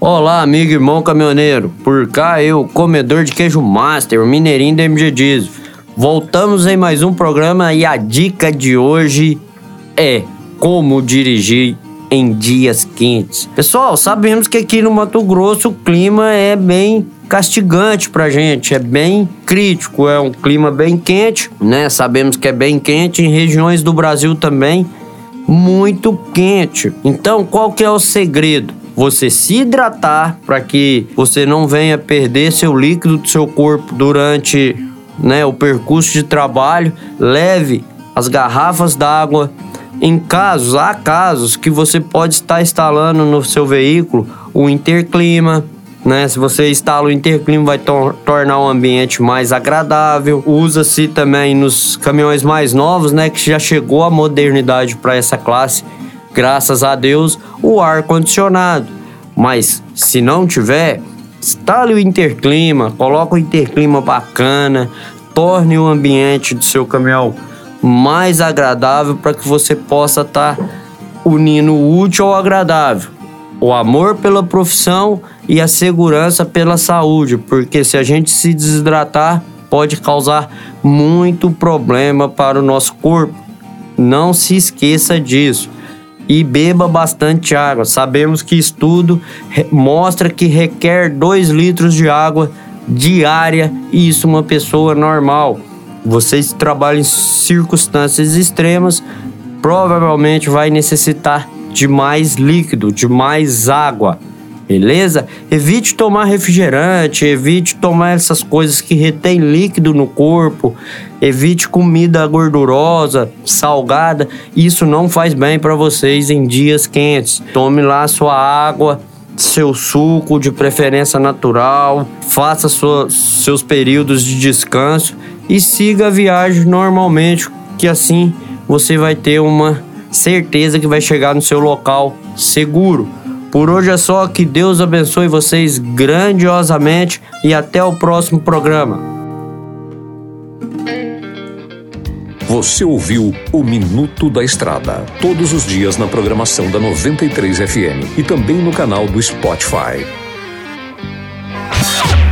Olá, amigo e irmão caminhoneiro. Por cá eu, comedor de queijo master, o mineirinho da MG Diesel. Voltamos em mais um programa e a dica de hoje é como dirigir em dias quentes. Pessoal, sabemos que aqui no Mato Grosso o clima é bem castigante pra gente, é bem crítico, é um clima bem quente, né? Sabemos que é bem quente em regiões do Brasil também muito quente. Então, qual que é o segredo? Você se hidratar para que você não venha perder seu líquido do seu corpo durante né, o percurso de trabalho. Leve as garrafas d'água. Em casos, há casos que você pode estar instalando no seu veículo o interclima, né? Se você instala o interclima, vai tor tornar o ambiente mais agradável. Usa-se também nos caminhões mais novos, né? Que já chegou a modernidade para essa classe, graças a Deus, o ar condicionado. Mas se não tiver, instale o interclima, coloque o interclima bacana, torne o ambiente do seu caminhão mais agradável para que você possa estar tá unindo o útil ao agradável. O amor pela profissão e a segurança pela saúde, porque se a gente se desidratar, pode causar muito problema para o nosso corpo. Não se esqueça disso. E beba bastante água. Sabemos que estudo mostra que requer 2 litros de água diária, e isso uma pessoa normal. Vocês trabalham em circunstâncias extremas, provavelmente vai necessitar de mais líquido, de mais água beleza? Evite tomar refrigerante, evite tomar essas coisas que retêm líquido no corpo, evite comida gordurosa, salgada. Isso não faz bem para vocês em dias quentes. Tome lá sua água, seu suco, de preferência natural, faça sua, seus períodos de descanso e siga a viagem normalmente, que assim você vai ter uma certeza que vai chegar no seu local seguro. Por hoje é só, que Deus abençoe vocês grandiosamente e até o próximo programa. Você ouviu o Minuto da Estrada, todos os dias na programação da 93 FM e também no canal do Spotify.